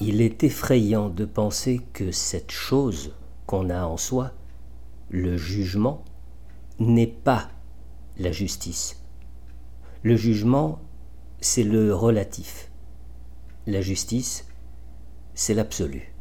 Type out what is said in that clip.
Il est effrayant de penser que cette chose qu'on a en soi, le jugement, n'est pas la justice. Le jugement, c'est le relatif. La justice, c'est l'absolu.